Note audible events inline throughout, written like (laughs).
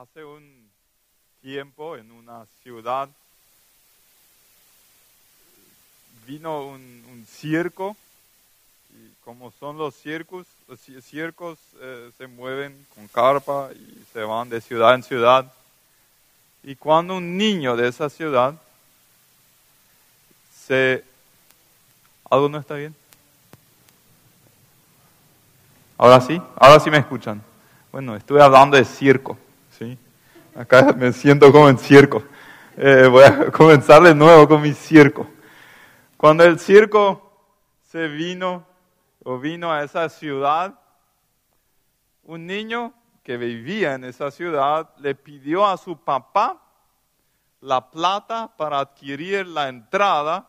hace un tiempo en una ciudad vino un, circo y como son los circos, los circos eh, se mueven con carpa y se van de ciudad en ciudad. Y cuando un niño de esa ciudad se... ¿Algo no está bien? Ahora sí, ahora sí me escuchan. Bueno, estuve hablando de circo, ¿sí? Acá me siento como en circo. Eh, voy a (laughs) comenzar de nuevo con mi circo. Cuando el circo se vino o vino a esa ciudad, un niño que vivía en esa ciudad le pidió a su papá la plata para adquirir la entrada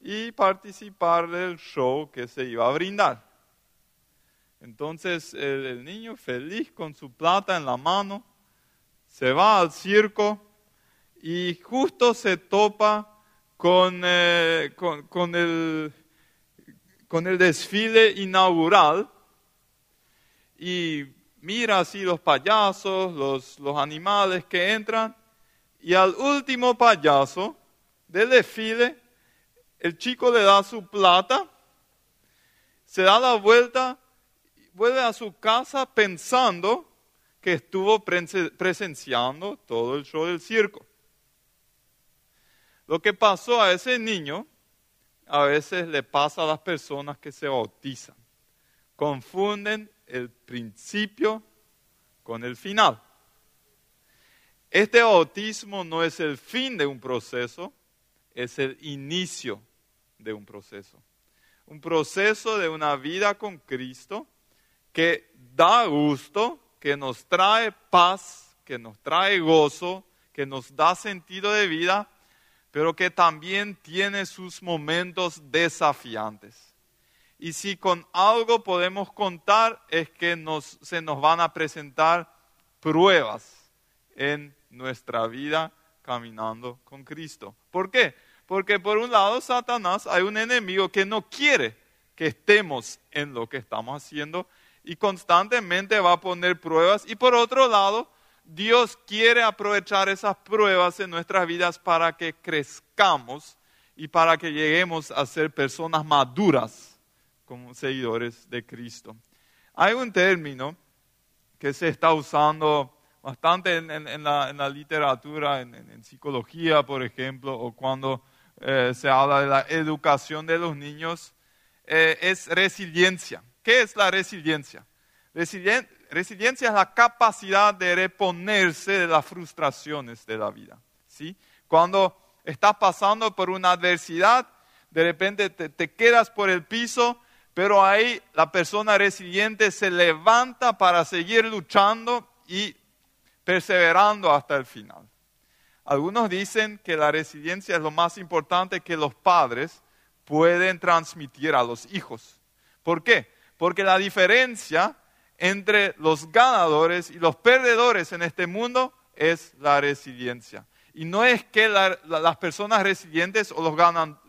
y participar del show que se iba a brindar. Entonces el, niño feliz con su plata en la mano se va al circo y justo se topa eh, con, con, el, con el desfile inaugural y mira así los payasos, los, los animales que entran y al último payaso del desfile, el chico le da su plata, se da la vuelta, vuelve a su casa pensando que estuvo presenciando todo el show del circo. Lo que pasó a ese niño a veces le pasa a las personas que se bautizan. Confunden el principio con el final. Este bautismo no es el fin de un proceso, es el inicio de un proceso. Un proceso de una vida con Cristo que da gusto, que nos trae paz, que nos trae gozo, que nos da sentido de vida, pero que también tiene sus momentos desafiantes. Y si con algo podemos contar es que se nos van a presentar pruebas en nuestra vida caminando con Cristo. ¿Por qué? Porque por un lado Satanás hay un enemigo que no quiere que estemos en lo que estamos haciendo y constantemente va a poner pruebas. Y por otro lado, Dios quiere aprovechar esas pruebas en nuestras vidas para que crezcamos y para que lleguemos a ser personas maduras como seguidores de Cristo. Hay un término que se está usando bastante en, la, literatura, en, psicología, por ejemplo, o cuando eh, se habla de la educación de los niños, eh, es resiliencia. ¿Qué es la resiliencia? Resiliencia es la capacidad de reponerse de las frustraciones de la vida. ¿sí? Cuando estás pasando por una adversidad, de repente te, quedas por el piso, pero ahí la persona resiliente se levanta para seguir luchando y perseverando hasta el final. Algunos dicen que la resiliencia es lo más importante que los padres pueden transmitir a los hijos. ¿Por qué? Porque la diferencia entre los ganadores y los perdedores en este mundo es la resiliencia. Y no es que las personas resilientes o los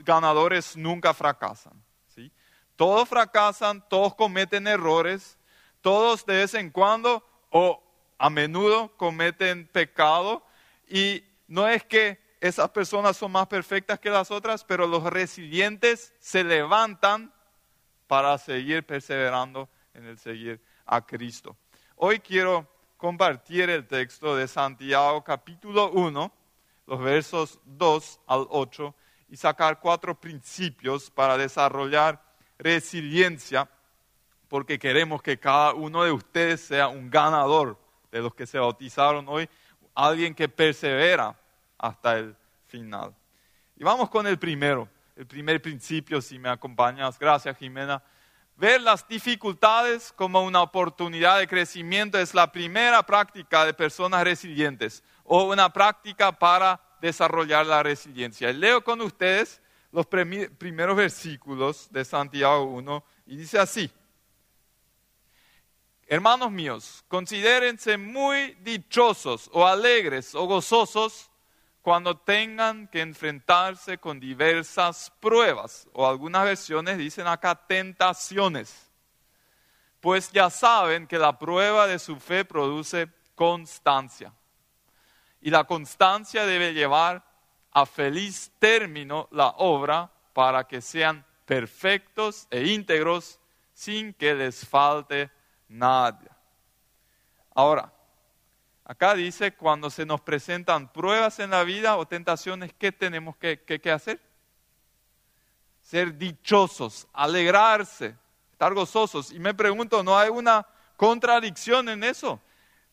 ganadores nunca fracasan. ¿sí? Todos fracasan, todos cometen errores, todos de vez en cuando o a menudo cometen pecado y no es que esas personas son más perfectas que las otras, pero los resilientes se levantan para seguir perseverando en el seguir a Cristo. Hoy quiero compartir el texto de Santiago capítulo 1, los versos 2 al 8, y sacar cuatro principios para desarrollar resiliencia, porque queremos que cada uno de ustedes sea un ganador de los que se bautizaron hoy, alguien que persevera hasta el final. Y vamos con el primero, el primer principio, si me acompañas. Gracias, Jimena. Ver las dificultades como una oportunidad de crecimiento es la primera práctica de personas resilientes o una práctica para desarrollar la resiliencia. Leo con ustedes los primeros versículos de Santiago 1 y dice así. Hermanos míos, considérense muy dichosos o alegres o gozosos cuando tengan que enfrentarse con diversas pruebas, o algunas versiones dicen acá tentaciones, pues ya saben que la prueba de su fe produce constancia. Y la constancia debe llevar a feliz término la obra para que sean perfectos e íntegros sin que les falte nada. Ahora, acá dice, cuando se nos presentan pruebas en la vida o tentaciones, ¿qué tenemos que, hacer? Ser dichosos, alegrarse, estar gozosos. Y me pregunto, ¿no hay una contradicción en eso?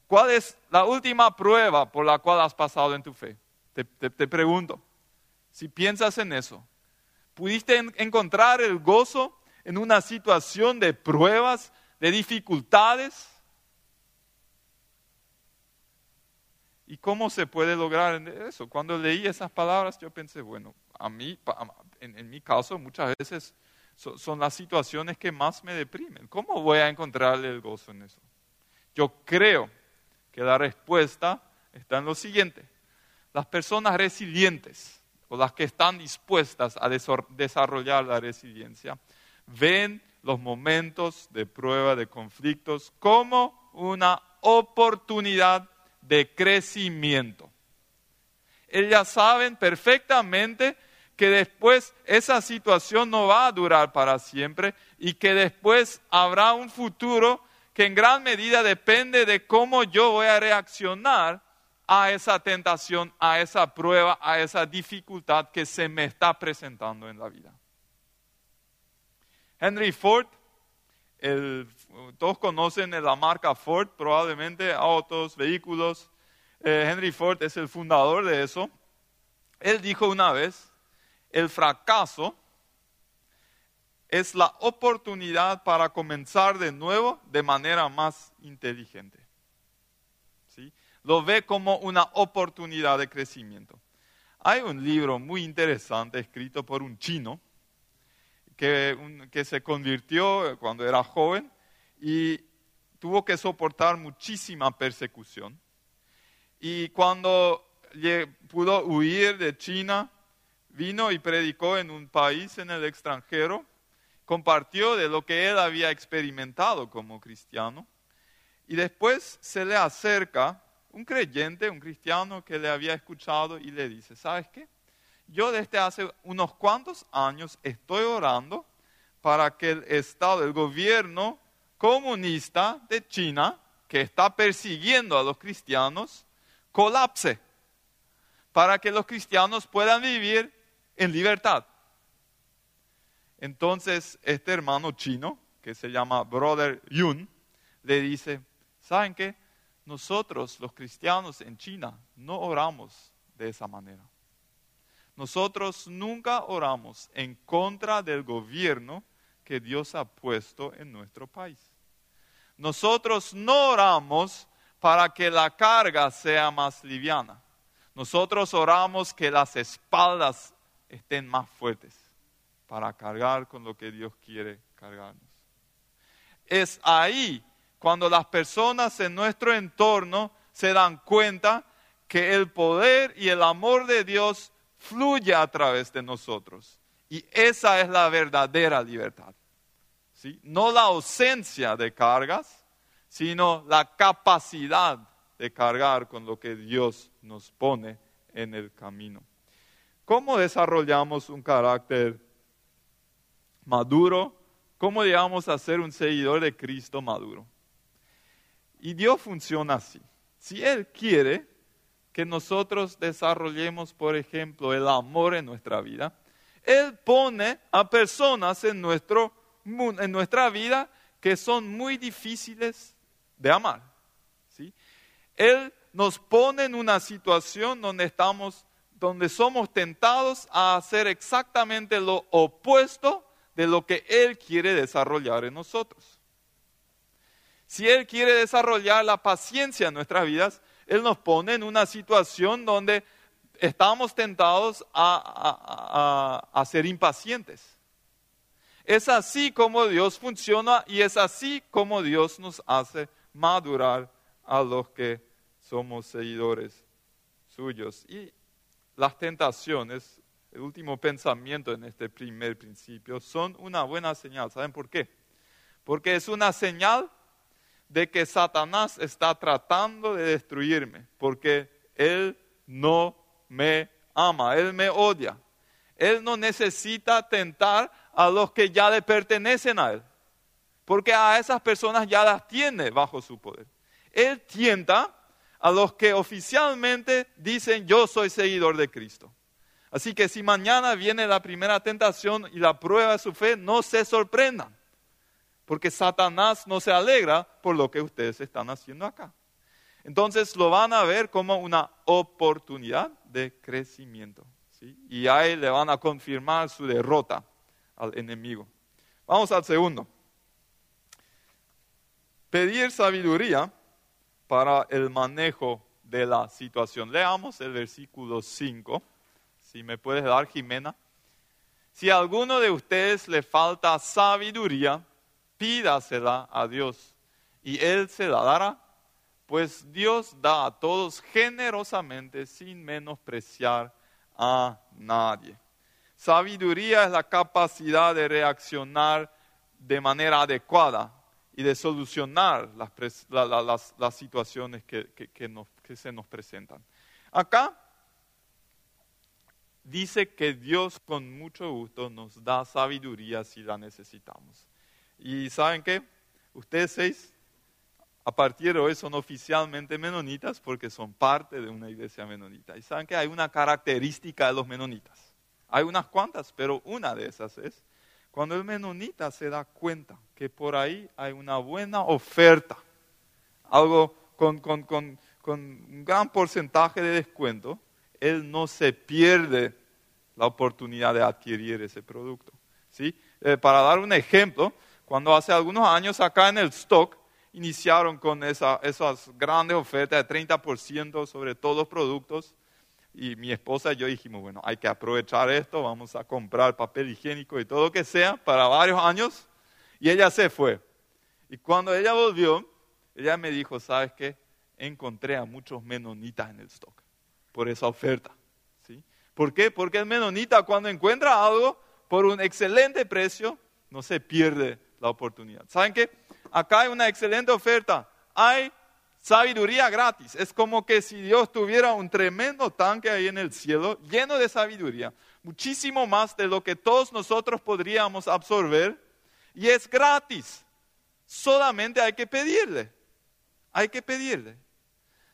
¿Cuál es la última prueba por la cual has pasado en tu fe? Te, te pregunto, si piensas en eso, ¿pudiste encontrar el gozo en una situación de pruebas, de dificultades? ¿Y cómo se puede lograr eso? Cuando leí esas palabras yo pensé, bueno, a mí, en, mi caso muchas veces son, las situaciones que más me deprimen. ¿Cómo voy a encontrar el gozo en eso? Yo creo que la respuesta está en lo siguiente. Las personas resilientes o las que están dispuestas a desarrollar la resiliencia ven los momentos de prueba, de conflictos, como una oportunidad de crecimiento. Ellas saben perfectamente que después esa situación no va a durar para siempre y que después habrá un futuro que en gran medida depende de cómo yo voy a reaccionar a esa tentación, a esa prueba, a esa dificultad que se me está presentando en la vida. Henry Ford, todos conocen la marca Ford, probablemente autos, vehículos. Eh, Henry Ford es el fundador de eso. Él dijo una vez, el fracaso es la oportunidad para comenzar de nuevo de manera más inteligente. ¿Sí? Lo ve como una oportunidad de crecimiento. Hay un libro muy interesante escrito por un chino que, que se convirtió cuando era joven y tuvo que soportar muchísima persecución. Y cuando pudo huir de China, vino y predicó en un país en el extranjero, compartió de lo que él había experimentado como cristiano, y después se le acerca un creyente, un cristiano que le había escuchado y le dice, ¿sabes qué? Yo desde hace unos cuantos años estoy orando para que el Estado, el gobierno comunista de China, que está persiguiendo a los cristianos, colapse, para que los cristianos puedan vivir en libertad. Entonces, este hermano chino, que se llama Brother Yun, le dice, ¿saben qué? Nosotros, los cristianos en China, no oramos de esa manera. Nosotros nunca oramos en contra del gobierno que Dios ha puesto en nuestro país. Nosotros no oramos para que la carga sea más liviana. Nosotros oramos que las espaldas estén más fuertes para cargar con lo que Dios quiere cargarnos. Es ahí cuando las personas en nuestro entorno se dan cuenta que el poder y el amor de Dios fluye a través de nosotros. Y esa es la verdadera libertad. No la ausencia de cargas, sino la capacidad de cargar con lo que Dios nos pone en el camino. ¿Cómo desarrollamos un carácter maduro? ¿Cómo llegamos a ser un seguidor de Cristo maduro? Y Dios funciona así. Si Él quiere que nosotros desarrollemos, por ejemplo, el amor en nuestra vida, Él pone a personas en, nuestro, en nuestra vida que son muy difíciles de amar. ¿sí? Él nos pone en una situación donde estamos donde somos tentados a hacer exactamente lo opuesto de lo que Él quiere desarrollar en nosotros. Si Él quiere desarrollar la paciencia en nuestras vidas, Él nos pone en una situación donde estamos tentados a, a, ser impacientes. Es así como Dios funciona y es así como Dios nos hace madurar a los que somos seguidores suyos. Y las tentaciones, el último pensamiento en este primer principio, son una buena señal. ¿Saben por qué? Porque es una señal de que Satanás está tratando de destruirme, porque él no me ama, él me odia. Él no necesita tentar a los que ya le pertenecen a él, porque a esas personas ya las tiene bajo su poder. Él tienta a los que oficialmente dicen yo soy seguidor de Cristo. Así que si mañana viene la primera tentación y la prueba de su fe, no se sorprendan porque Satanás no se alegra por lo que ustedes están haciendo acá. Entonces lo van a ver como una oportunidad de crecimiento. Y ahí le van a confirmar su derrota al enemigo. Vamos al segundo. Pedir sabiduría para el manejo de la situación. Leamos el versículo 5. Si me puedes dar, Jimena. Si a alguno de ustedes le falta sabiduría, pídasela a Dios y Él se la dará, pues Dios da a todos generosamente sin menospreciar a nadie. Sabiduría es la capacidad de reaccionar de manera adecuada y de solucionar las, situaciones que, que se nos presentan. Acá dice que Dios con mucho gusto nos da sabiduría si la necesitamos. Y ¿saben qué? Ustedes seis, a partir de hoy, son oficialmente menonitas porque son parte de una iglesia menonita. Y ¿saben que hay una característica de los menonitas? Hay unas cuantas, pero una de esas es cuando el menonita se da cuenta que por ahí hay una buena oferta, algo con, con, con, con un gran porcentaje de descuento, él no se pierde la oportunidad de adquirir ese producto. ¿sí? Eh, para dar un ejemplo, cuando hace algunos años acá en el stock iniciaron con esa, esas grandes ofertas de 30% sobre todos los productos. Y mi esposa y yo dijimos, bueno, hay que aprovechar esto, vamos a comprar papel higiénico y todo lo que sea para varios años. Y ella se fue. Y cuando ella volvió, ella me dijo, ¿sabes qué? Encontré a muchos menonitas en el stock por esa oferta. ¿sí? ¿Por qué? Porque el menonita cuando encuentra algo por un excelente precio, no se pierde la oportunidad. ¿Saben qué? Acá hay una excelente oferta. Hay sabiduría gratis. Es como que si Dios tuviera un tremendo tanque ahí en el cielo lleno de sabiduría, muchísimo más de lo que todos nosotros podríamos absorber, y es gratis. Solamente hay que pedirle. Hay que pedirle.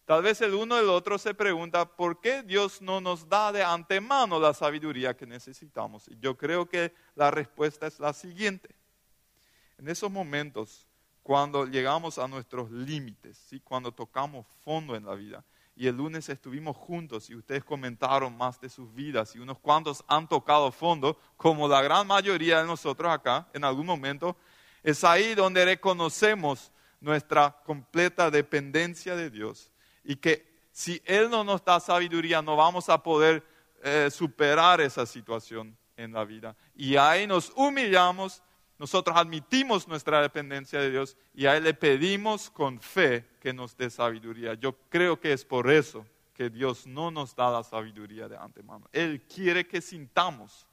Tal vez el uno del otro se pregunta, ¿por qué Dios no nos da de antemano la sabiduría que necesitamos? Y yo creo que la respuesta es la siguiente. En esos momentos, cuando llegamos a nuestros límites, ¿sí? cuando tocamos fondo en la vida, y el lunes estuvimos juntos y ustedes comentaron más de sus vidas y unos cuantos han tocado fondo, como la gran mayoría de nosotros acá, en algún momento, es ahí donde reconocemos nuestra completa dependencia de Dios y que si Él no nos da sabiduría no vamos a poder eh, superar esa situación en la vida. Y ahí nos humillamos nosotros admitimos nuestra dependencia de Dios y a Él le pedimos con fe que nos dé sabiduría. Yo creo que es por eso que Dios no nos da la sabiduría de antemano. Él quiere que sintamos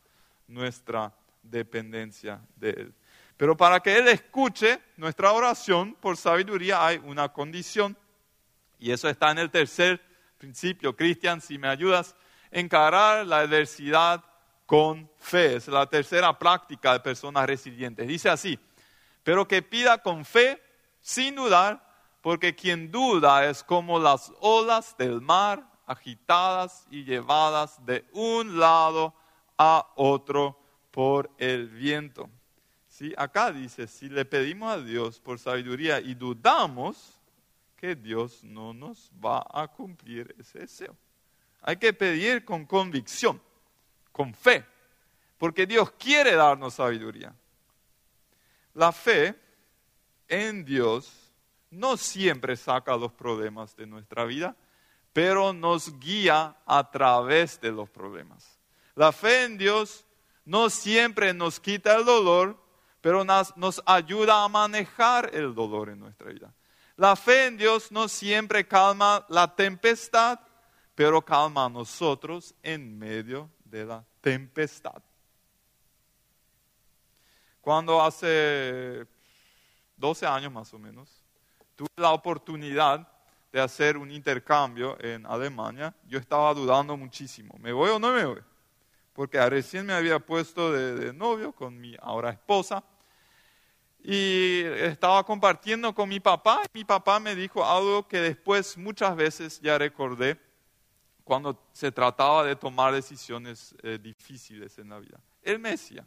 nuestra dependencia de Él. Pero para que Él escuche nuestra oración por sabiduría hay una condición. Y eso está en el tercer principio. Cristian, si me ayudas, encarar la adversidad con fe. Es la tercera práctica de personas resilientes. Dice así, pero que pida con fe, sin dudar, porque quien duda es como las olas del mar agitadas y llevadas de un lado a otro por el viento. ¿Sí? Acá dice, si le pedimos a Dios por sabiduría y dudamos, que Dios no nos va a cumplir ese deseo. Hay que pedir con convicción con fe, porque Dios quiere darnos sabiduría. La fe en Dios no siempre saca los problemas de nuestra vida, pero nos guía a través de los problemas. La fe en Dios no siempre nos quita el dolor, pero nos, ayuda a manejar el dolor en nuestra vida. La fe en Dios no siempre calma la tempestad, pero calma a nosotros en medio de la tempestad. Cuando hace 12 años más o menos, tuve la oportunidad de hacer un intercambio en Alemania, yo estaba dudando muchísimo, ¿me voy o no me voy? Porque recién me había puesto de, novio con mi ahora esposa y estaba compartiendo con mi papá y mi papá me dijo algo que después muchas veces ya recordé cuando se trataba de tomar decisiones eh, difíciles en la vida. Él me decía,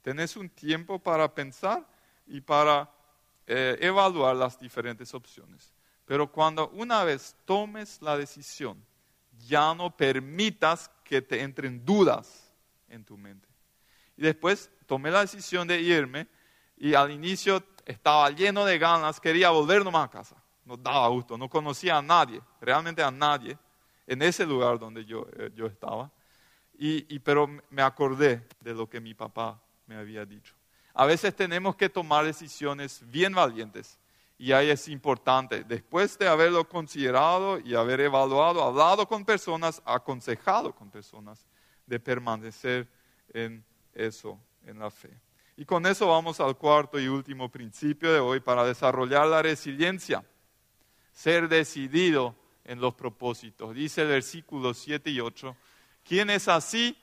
tenés un tiempo para pensar y para eh, evaluar las diferentes opciones. Pero cuando una vez tomes la decisión, ya no permitas que te entren dudas en tu mente. Y después tomé la decisión de irme y al inicio estaba lleno de ganas, quería volver nomás a casa. No daba gusto, no conocía a nadie, realmente a nadie, en ese lugar donde yo, eh, yo estaba. Y, y, pero me acordé de lo que mi papá me había dicho. A veces tenemos que tomar decisiones bien valientes y ahí es importante, después de haberlo considerado y haber evaluado, hablado con personas, aconsejado con personas, de permanecer en eso, en la fe. Y con eso vamos al cuarto y último principio de hoy para desarrollar la resiliencia. Ser decidido en los propósitos. Dice el versículo 7 y 8, quien es así,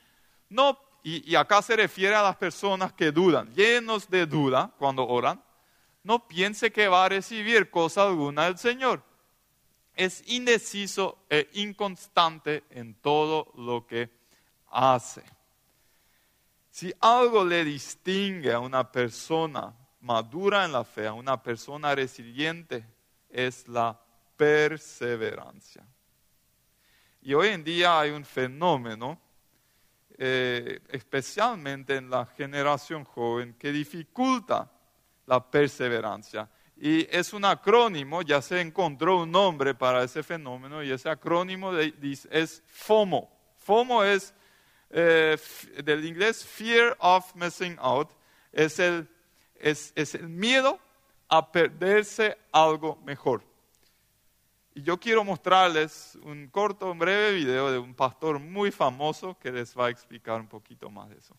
no y, acá se refiere a las personas que dudan, llenos de duda cuando oran, no piense que va a recibir cosa alguna del Señor. Es indeciso e inconstante en todo lo que hace. Si algo le distingue a una persona madura en la fe, a una persona resiliente, es la perseverancia. Y hoy en día hay un fenómeno eh, especialmente en la generación joven, que dificulta la perseverancia. Y es un acrónimo, ya se encontró un nombre para ese fenómeno y ese acrónimo es FOMO. FOMO es eh, del inglés Fear of Missing Out, es el, es el miedo a perderse algo mejor. Y yo quiero mostrarles un corto, un breve video de un pastor muy famoso que les va a explicar un poquito más de eso.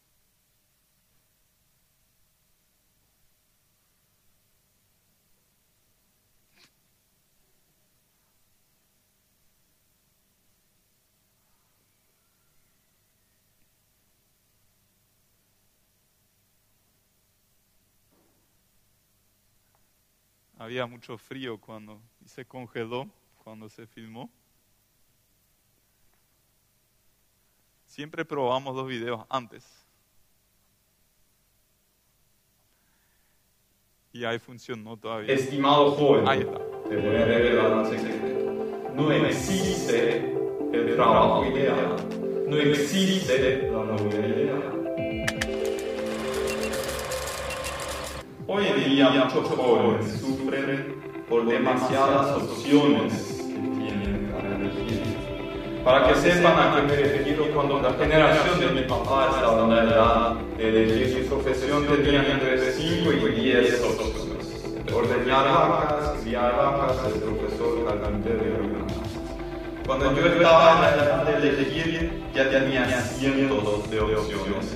Había mucho frío cuando se congeló cuando se filmó. Siempre probamos los videos antes. Y ahí funcionó todavía. Estimado joven, ahí está. te voy a revelar un secreto. No existe el trabajo ideal. No existe la novia ideal. Hoy en día muchos jóvenes sufren por demasiadas opciones que tienen para elegir. Para que sepan a qué me refiero, cuando la generación de mi papá estaba en la edad de elegir su profesión, tenían entre 5 y 10 opciones. Ordeñar vacas, criar vacas, el profesor carpintero y Cuando yo estaba en la edad de elegir, ya tenía cientos de opciones.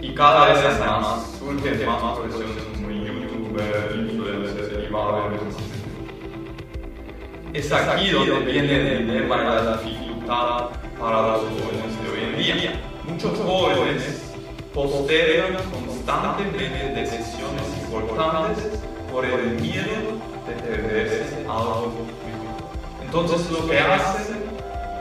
Y cada vez más surgen más profesiones como youtuber, influencer, derivados, es aquí donde viene el dilema y la dificultad para los jóvenes de hoy en día. Muchos jóvenes postergan constantemente decisiones importantes por el miedo de perderse algo. Entonces lo que hacen,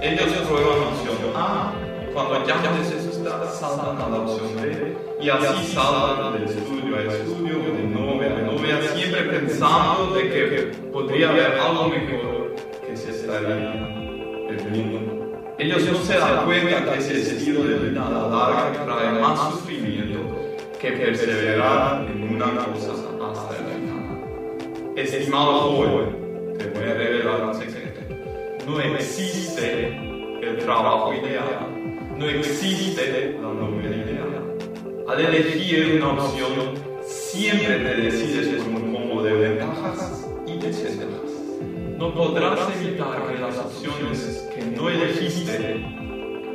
ellos prueban la opción A, cuando ya no gusta, saltan a la opción B, y así saltan del estudio a estudio, de novia a novia, siempre pensando de que podría haber algo mejor ellos no se dan cuenta que ese estilo de vida larga trae más sufrimiento que perseverar en una cosa hasta el final. Estimado joven, te voy a revelar un secreto. No existe el trabajo ideal. No existe la novia ideal. Al elegir una opción, siempre te decides con un combo de ventajas y desventajas no podrás evitar que las opciones que no elegiste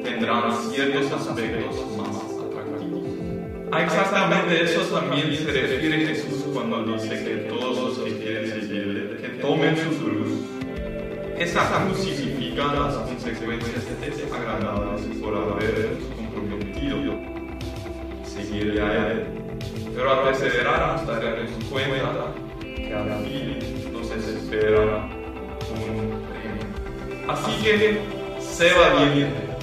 tendrán ciertos aspectos más atractivos. A exactamente eso también se refiere Jesús cuando dice que todos los que quieren seguirle, que tomen su cruz. Esa cruz significa las consecuencias desagradables por haber comprometido seguirle a Él. Pero perseverar nos daremos cuenta que al fin nos espera. Así que sé valiente,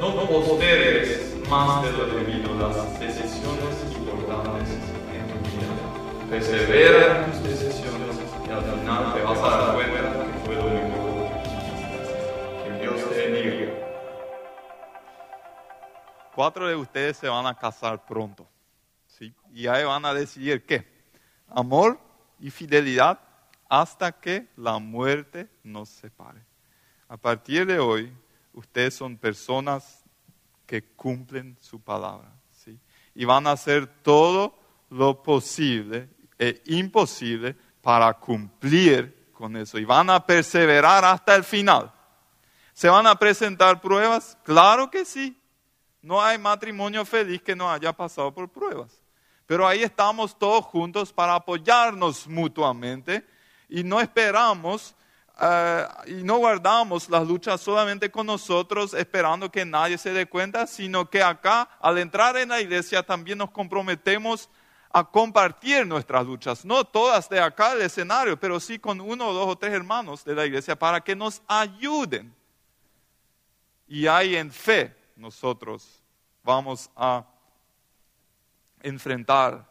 no postergues más de lo debido las decisiones importantes en tu vida. Persevera en tus decisiones y al final te vas a dar cuenta que fue lo mejor que Dios te bendiga. Cuatro de ustedes se van a casar pronto. ¿sí? Y ahí van a decidir qué. Amor y fidelidad hasta que la muerte nos separe. A partir de hoy, ustedes son personas que cumplen su palabra. ¿sí? Y van a hacer todo lo posible e imposible para cumplir con eso. Y van a perseverar hasta el final. ¿Se van a presentar pruebas? Claro que sí. No hay matrimonio feliz que no haya pasado por pruebas. Pero ahí estamos todos juntos para apoyarnos mutuamente y no esperamos eh, y no guardamos las luchas solamente con nosotros esperando que nadie se dé cuenta, sino que acá al entrar en la iglesia también nos comprometemos a compartir nuestras luchas, no todas de acá del escenario, pero sí con uno, dos o tres hermanos de la iglesia para que nos ayuden. Y ahí en fe nosotros vamos a enfrentar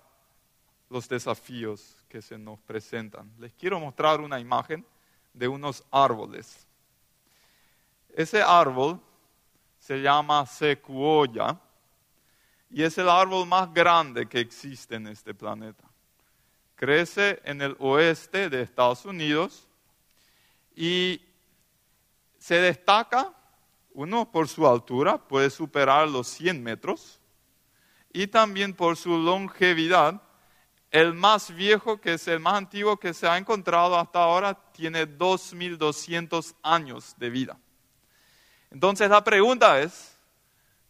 los desafíos que se nos presentan. Les quiero mostrar una imagen de unos árboles. Ese árbol se llama secuoya y es el árbol más grande que existe en este planeta. Crece en el oeste de Estados Unidos y se destaca, uno, por su altura, puede superar los 100 metros, y también por su longevidad, el más viejo, que es el más antiguo que se ha encontrado hasta ahora, tiene 2.200 años de vida. Entonces la pregunta es,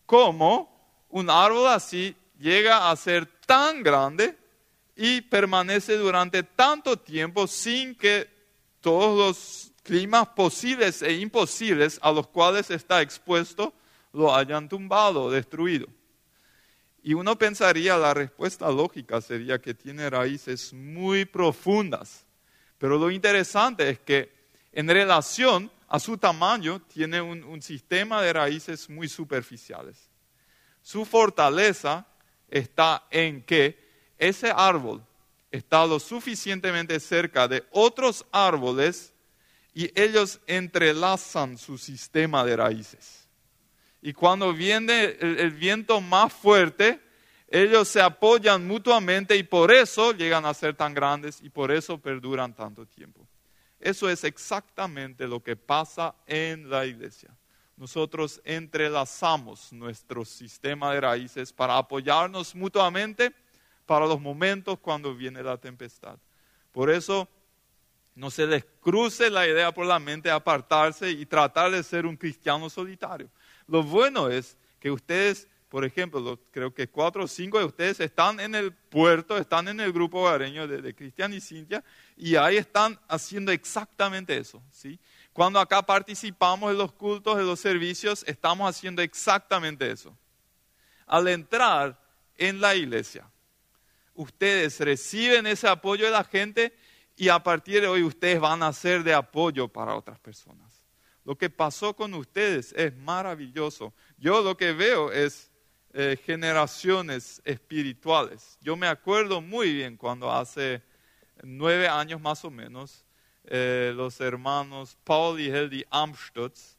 ¿cómo un árbol así llega a ser tan grande y permanece durante tanto tiempo sin que todos los climas posibles e imposibles a los cuales está expuesto lo hayan tumbado, destruido? Y uno pensaría, la respuesta lógica sería que tiene raíces muy profundas. Pero lo interesante es que en relación a su tamaño tiene un, sistema de raíces muy superficiales. Su fortaleza está en que ese árbol está lo suficientemente cerca de otros árboles y ellos entrelazan su sistema de raíces. Y cuando viene el, viento más fuerte, ellos se apoyan mutuamente y por eso llegan a ser tan grandes y por eso perduran tanto tiempo. Eso es exactamente lo que pasa en la iglesia. Nosotros entrelazamos nuestro sistema de raíces para apoyarnos mutuamente para los momentos cuando viene la tempestad. Por eso no se les cruce la idea por la mente de apartarse y tratar de ser un cristiano solitario. Lo bueno es que ustedes, por ejemplo, creo que cuatro o cinco de ustedes están en el puerto, están en el grupo hogareño de, Cristian y Cintia, y ahí están haciendo exactamente eso. ¿sí? Cuando acá participamos en los cultos, en los servicios, estamos haciendo exactamente eso. Al entrar en la iglesia, ustedes reciben ese apoyo de la gente y a partir de hoy ustedes van a ser de apoyo para otras personas. Lo que pasó con ustedes es maravilloso. Yo lo que veo es eh, generaciones espirituales. Yo me acuerdo muy bien cuando hace nueve años más o menos, eh, los hermanos Paul y Heldi Amstutz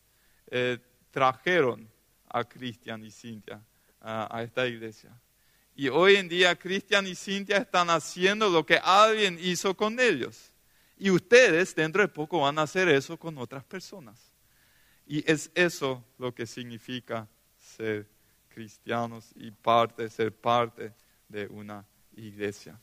eh, trajeron a Cristian y Cintia a esta iglesia. Y hoy en día Cristian y Cintia están haciendo lo que alguien hizo con ellos. Y ustedes dentro de poco van a hacer eso con otras personas. Y es eso lo que significa ser cristianos y parte, ser parte de una iglesia.